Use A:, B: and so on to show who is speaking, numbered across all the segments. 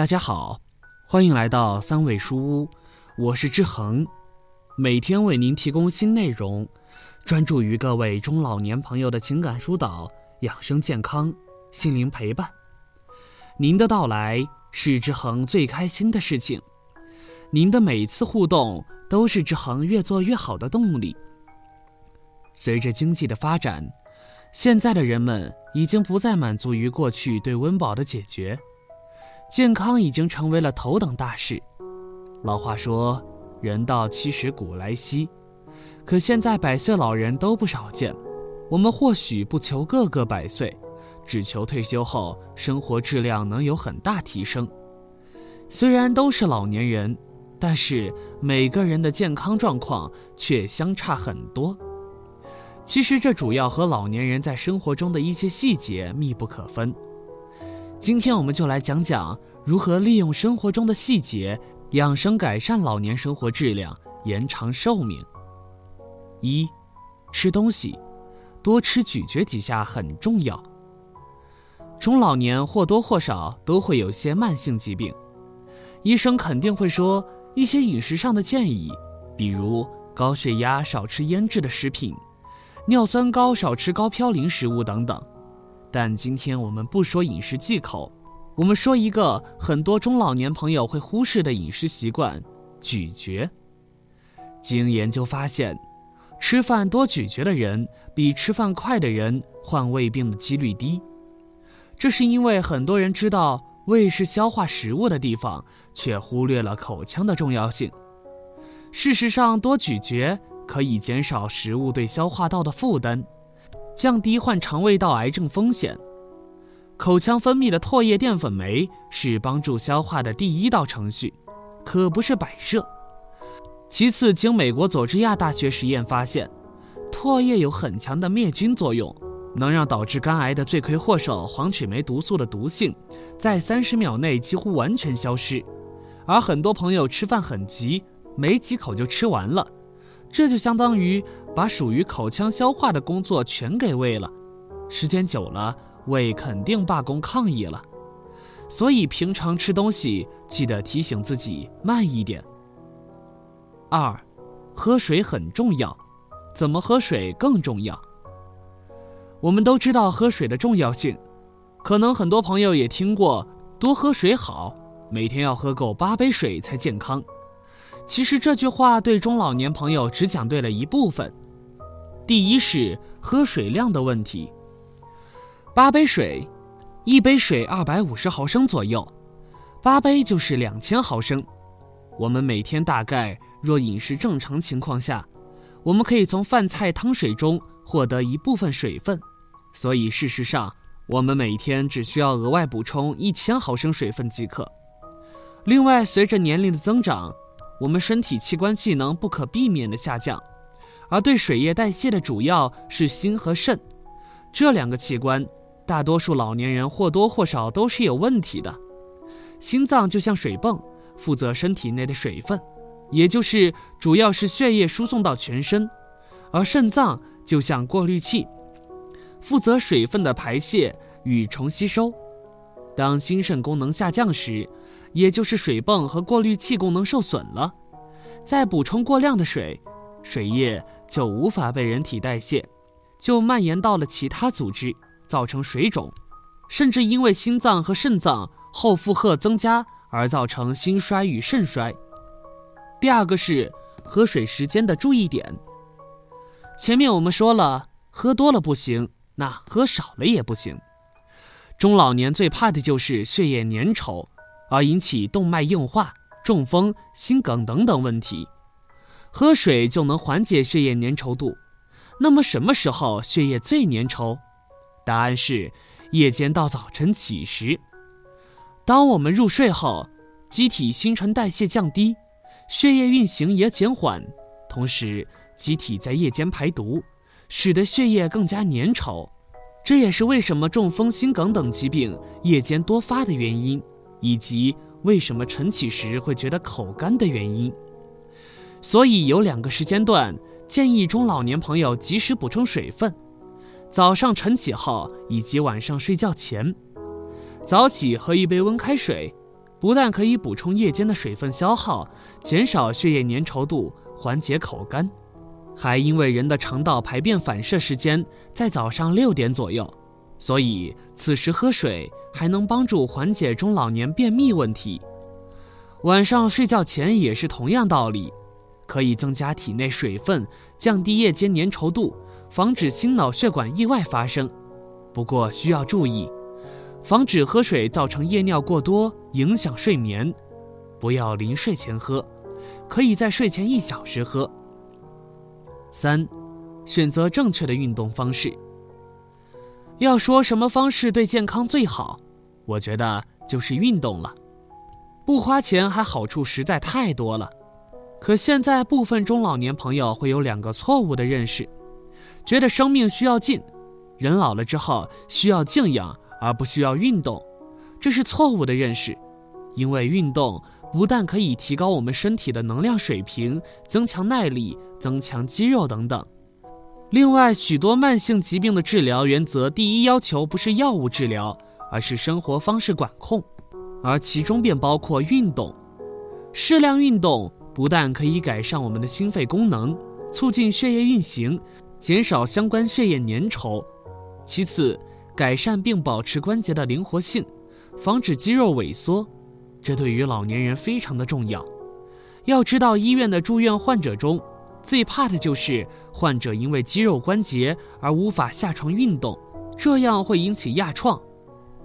A: 大家好，欢迎来到三味书屋，我是志恒，每天为您提供新内容，专注于各位中老年朋友的情感疏导、养生健康、心灵陪伴。您的到来是志恒最开心的事情，您的每一次互动都是志恒越做越好的动力。随着经济的发展，现在的人们已经不再满足于过去对温饱的解决。健康已经成为了头等大事。老话说：“人到七十古来稀。”可现在百岁老人都不少见。我们或许不求个个百岁，只求退休后生活质量能有很大提升。虽然都是老年人，但是每个人的健康状况却相差很多。其实这主要和老年人在生活中的一些细节密不可分。今天我们就来讲讲如何利用生活中的细节养生改善老年生活质量，延长寿命。一，吃东西，多吃咀嚼几下很重要。中老年或多或少都会有些慢性疾病，医生肯定会说一些饮食上的建议，比如高血压少吃腌制的食品，尿酸高少吃高嘌呤食物等等。但今天我们不说饮食忌口，我们说一个很多中老年朋友会忽视的饮食习惯——咀嚼。经研究发现，吃饭多咀嚼的人比吃饭快的人患胃病的几率低。这是因为很多人知道胃是消化食物的地方，却忽略了口腔的重要性。事实上，多咀嚼可以减少食物对消化道的负担。降低患肠胃道癌症风险。口腔分泌的唾液淀粉酶是帮助消化的第一道程序，可不是摆设。其次，经美国佐治亚大学实验发现，唾液有很强的灭菌作用，能让导致肝癌的罪魁祸首黄曲霉毒素的毒性在三十秒内几乎完全消失。而很多朋友吃饭很急，没几口就吃完了。这就相当于把属于口腔消化的工作全给胃了，时间久了，胃肯定罢工抗议了。所以平常吃东西记得提醒自己慢一点。二，喝水很重要，怎么喝水更重要？我们都知道喝水的重要性，可能很多朋友也听过多喝水好，每天要喝够八杯水才健康。其实这句话对中老年朋友只讲对了一部分。第一是喝水量的问题。八杯水，一杯水二百五十毫升左右，八杯就是两千毫升。我们每天大概若饮食正常情况下，我们可以从饭菜汤水中获得一部分水分，所以事实上我们每天只需要额外补充一千毫升水分即可。另外，随着年龄的增长，我们身体器官机能不可避免的下降，而对水液代谢的主要是心和肾，这两个器官，大多数老年人或多或少都是有问题的。心脏就像水泵，负责身体内的水分，也就是主要是血液输送到全身；而肾脏就像过滤器，负责水分的排泄与重吸收。当心肾功能下降时，也就是水泵和过滤器功能受损了，再补充过量的水，水液就无法被人体代谢，就蔓延到了其他组织，造成水肿，甚至因为心脏和肾脏后负荷增加而造成心衰与肾衰。第二个是喝水时间的注意点。前面我们说了，喝多了不行，那喝少了也不行。中老年最怕的就是血液粘稠。而引起动脉硬化、中风、心梗等等问题，喝水就能缓解血液粘稠度。那么什么时候血液最粘稠？答案是夜间到早晨起时。当我们入睡后，机体新陈代谢降低，血液运行也减缓，同时机体在夜间排毒，使得血液更加粘稠。这也是为什么中风、心梗等疾病夜间多发的原因。以及为什么晨起时会觉得口干的原因，所以有两个时间段建议中老年朋友及时补充水分：早上晨起后以及晚上睡觉前。早起喝一杯温开水，不但可以补充夜间的水分消耗，减少血液粘稠度，缓解口干，还因为人的肠道排便反射时间在早上六点左右，所以此时喝水还能帮助缓解中老年便秘问题。晚上睡觉前也是同样道理，可以增加体内水分，降低夜间粘稠度，防止心脑血管意外发生。不过需要注意，防止喝水造成夜尿过多，影响睡眠。不要临睡前喝，可以在睡前一小时喝。三，选择正确的运动方式。要说什么方式对健康最好，我觉得就是运动了。不花钱还好处实在太多了，可现在部分中老年朋友会有两个错误的认识，觉得生命需要静，人老了之后需要静养而不需要运动，这是错误的认识，因为运动不但可以提高我们身体的能量水平，增强耐力，增强肌肉等等。另外，许多慢性疾病的治疗原则第一要求不是药物治疗，而是生活方式管控。而其中便包括运动，适量运动不但可以改善我们的心肺功能，促进血液运行，减少相关血液粘稠；其次，改善并保持关节的灵活性，防止肌肉萎缩，这对于老年人非常的重要。要知道，医院的住院患者中，最怕的就是患者因为肌肉关节而无法下床运动，这样会引起压创、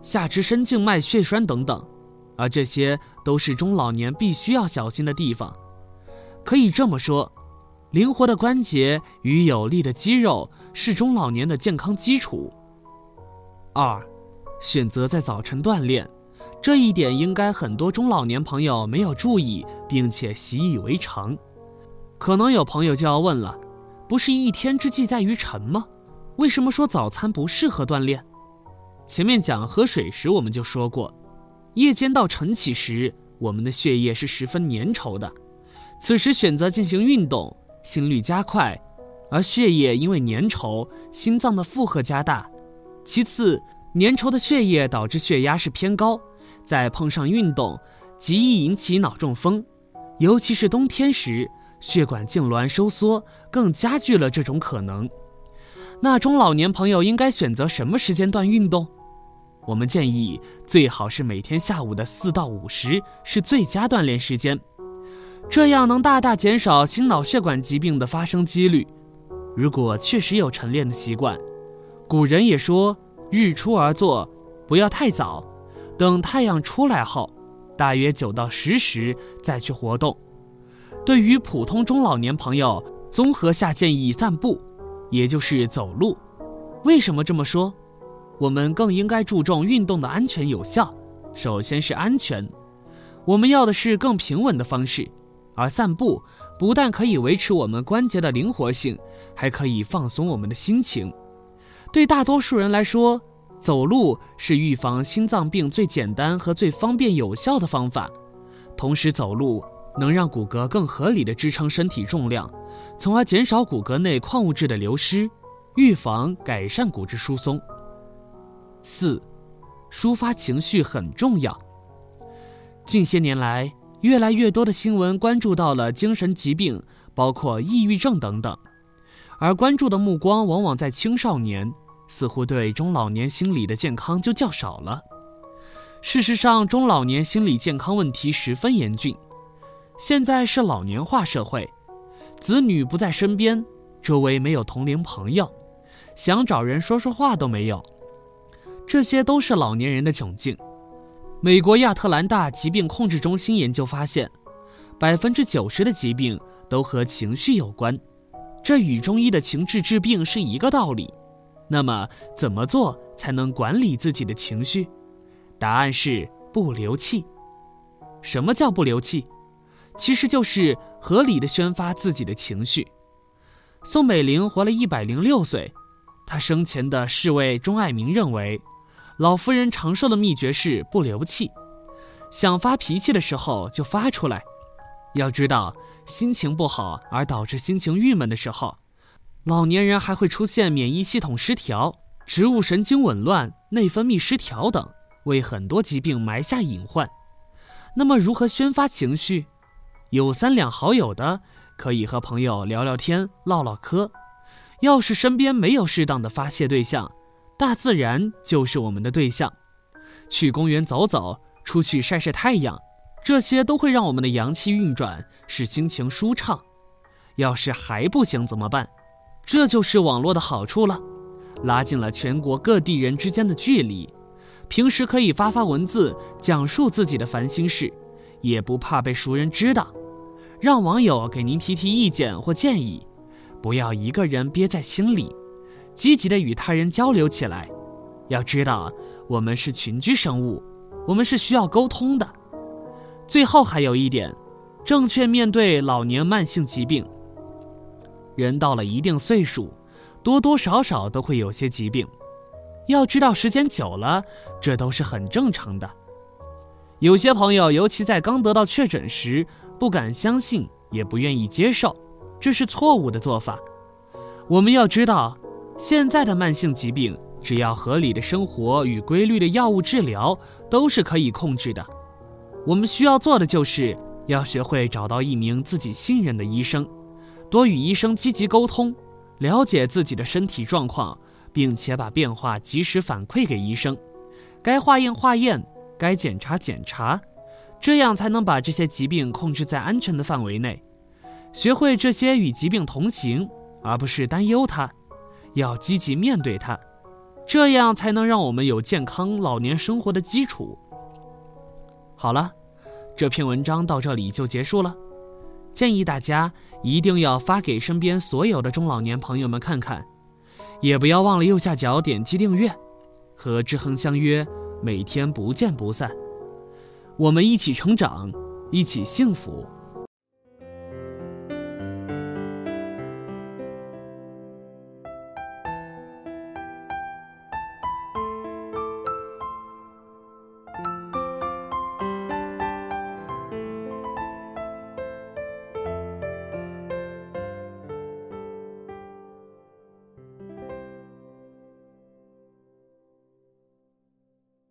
A: 下肢深静脉血栓等等。而这些都是中老年必须要小心的地方。可以这么说，灵活的关节与有力的肌肉是中老年的健康基础。二，选择在早晨锻炼，这一点应该很多中老年朋友没有注意，并且习以为常。可能有朋友就要问了：不是一天之计在于晨吗？为什么说早餐不适合锻炼？前面讲喝水时我们就说过。夜间到晨起时，我们的血液是十分粘稠的，此时选择进行运动，心率加快，而血液因为粘稠，心脏的负荷加大。其次，粘稠的血液导致血压是偏高，再碰上运动，极易引起脑中风，尤其是冬天时，血管痉挛收缩，更加剧了这种可能。那中老年朋友应该选择什么时间段运动？我们建议最好是每天下午的四到五时是最佳锻炼时间，这样能大大减少心脑血管疾病的发生几率。如果确实有晨练的习惯，古人也说“日出而作，不要太早，等太阳出来后，大约九到十时再去活动”。对于普通中老年朋友，综合下建议散步，也就是走路。为什么这么说？我们更应该注重运动的安全有效。首先是安全，我们要的是更平稳的方式。而散步不但可以维持我们关节的灵活性，还可以放松我们的心情。对大多数人来说，走路是预防心脏病最简单和最方便有效的方法。同时，走路能让骨骼更合理的支撑身体重量，从而减少骨骼内矿物质的流失，预防改善骨质疏松。四，抒发情绪很重要。近些年来，越来越多的新闻关注到了精神疾病，包括抑郁症等等，而关注的目光往往在青少年，似乎对中老年心理的健康就较少了。事实上，中老年心理健康问题十分严峻。现在是老年化社会，子女不在身边，周围没有同龄朋友，想找人说说话都没有。这些都是老年人的窘境。美国亚特兰大疾病控制中心研究发现，百分之九十的疾病都和情绪有关，这与中医的情志治病是一个道理。那么，怎么做才能管理自己的情绪？答案是不流气。什么叫不流气？其实就是合理的宣发自己的情绪。宋美龄活了一百零六岁，她生前的侍卫钟爱民认为。老夫人长寿的秘诀是不流气，想发脾气的时候就发出来。要知道，心情不好而导致心情郁闷的时候，老年人还会出现免疫系统失调、植物神经紊乱、内分泌失调等，为很多疾病埋下隐患。那么如何宣发情绪？有三两好友的，可以和朋友聊聊天、唠唠嗑。要是身边没有适当的发泄对象，大自然就是我们的对象。去公园走走，出去晒晒太阳，这些都会让我们的阳气运转，使心情舒畅。要是还不行怎么办？这就是网络的好处了，拉近了全国各地人之间的距离。平时可以发发文字，讲述自己的烦心事，也不怕被熟人知道。让网友给您提提意见或建议，不要一个人憋在心里，积极的与他人交流起来。要知道，我们是群居生物，我们是需要沟通的。最后还有一点，正确面对老年慢性疾病。人到了一定岁数，多多少少都会有些疾病。要知道，时间久了，这都是很正常的。有些朋友，尤其在刚得到确诊时，不敢相信，也不愿意接受，这是错误的做法。我们要知道，现在的慢性疾病，只要合理的生活与规律的药物治疗，都是可以控制的。我们需要做的，就是要学会找到一名自己信任的医生，多与医生积极沟通，了解自己的身体状况。并且把变化及时反馈给医生，该化验化验，该检查检查，这样才能把这些疾病控制在安全的范围内。学会这些与疾病同行，而不是担忧它，要积极面对它，这样才能让我们有健康老年生活的基础。好了，这篇文章到这里就结束了，建议大家一定要发给身边所有的中老年朋友们看看。也不要忘了右下角点击订阅，和志恒相约，每天不见不散。我们一起成长，一起幸福。